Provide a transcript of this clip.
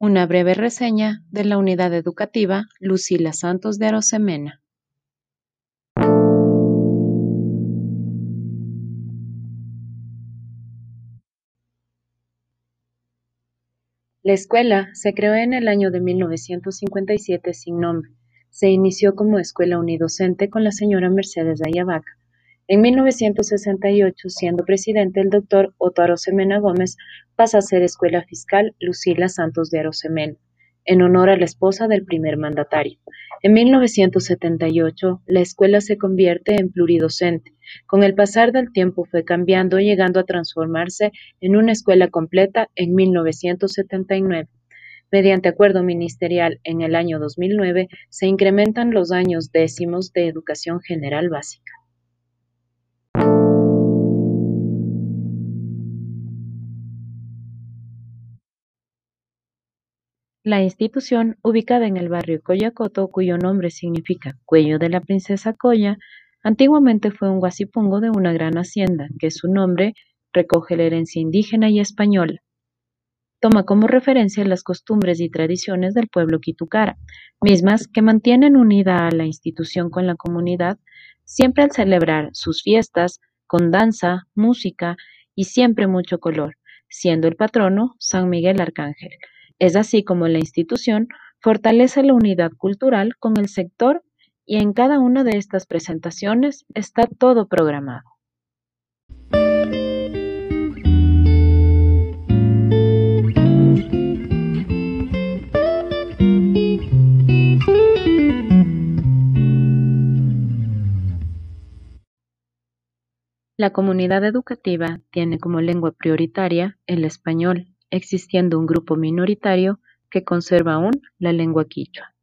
Una breve reseña de la unidad educativa Lucila Santos de Arosemena. La escuela se creó en el año de 1957 sin nombre. Se inició como escuela unidocente con la señora Mercedes Ayavaca. En 1968, siendo presidente el doctor Otto Arosemena Gómez, pasa a ser escuela fiscal Lucila Santos de Arosemena, en honor a la esposa del primer mandatario. En 1978, la escuela se convierte en pluridocente. Con el pasar del tiempo fue cambiando, llegando a transformarse en una escuela completa en 1979. Mediante acuerdo ministerial en el año 2009, se incrementan los años décimos de educación general básica. La institución, ubicada en el barrio Coyacoto, cuyo nombre significa Cuello de la Princesa Coya, antiguamente fue un guasipungo de una gran hacienda, que su nombre recoge la herencia indígena y española. Toma como referencia las costumbres y tradiciones del pueblo Quitucara, mismas que mantienen unida a la institución con la comunidad, siempre al celebrar sus fiestas con danza, música y siempre mucho color, siendo el patrono San Miguel Arcángel. Es así como la institución fortalece la unidad cultural con el sector y en cada una de estas presentaciones está todo programado. La comunidad educativa tiene como lengua prioritaria el español, existiendo un grupo minoritario que conserva aún la lengua quichua.